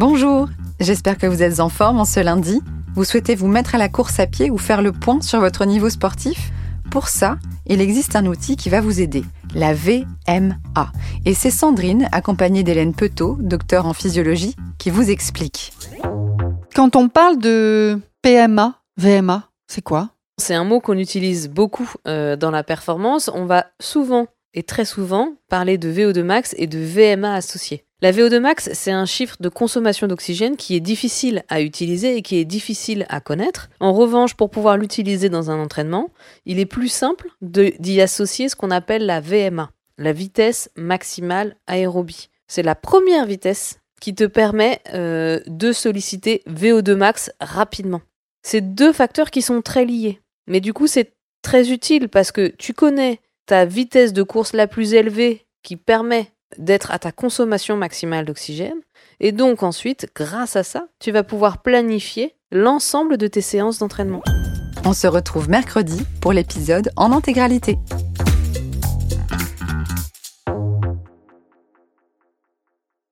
Bonjour, j'espère que vous êtes en forme en ce lundi. Vous souhaitez vous mettre à la course à pied ou faire le point sur votre niveau sportif? Pour ça, il existe un outil qui va vous aider, la VMA. Et c'est Sandrine, accompagnée d'Hélène Petot, docteur en physiologie, qui vous explique. Quand on parle de PMA, VMA, c'est quoi? C'est un mot qu'on utilise beaucoup euh, dans la performance. On va souvent et très souvent parler de VO2 max et de VMA associés. La VO2 max, c'est un chiffre de consommation d'oxygène qui est difficile à utiliser et qui est difficile à connaître. En revanche, pour pouvoir l'utiliser dans un entraînement, il est plus simple d'y associer ce qu'on appelle la VMA, la vitesse maximale aérobie. C'est la première vitesse qui te permet euh, de solliciter VO2 max rapidement. C'est deux facteurs qui sont très liés. Mais du coup, c'est très utile parce que tu connais ta vitesse de course la plus élevée qui permet d'être à ta consommation maximale d'oxygène. Et donc ensuite, grâce à ça, tu vas pouvoir planifier l'ensemble de tes séances d'entraînement. On se retrouve mercredi pour l'épisode en intégralité.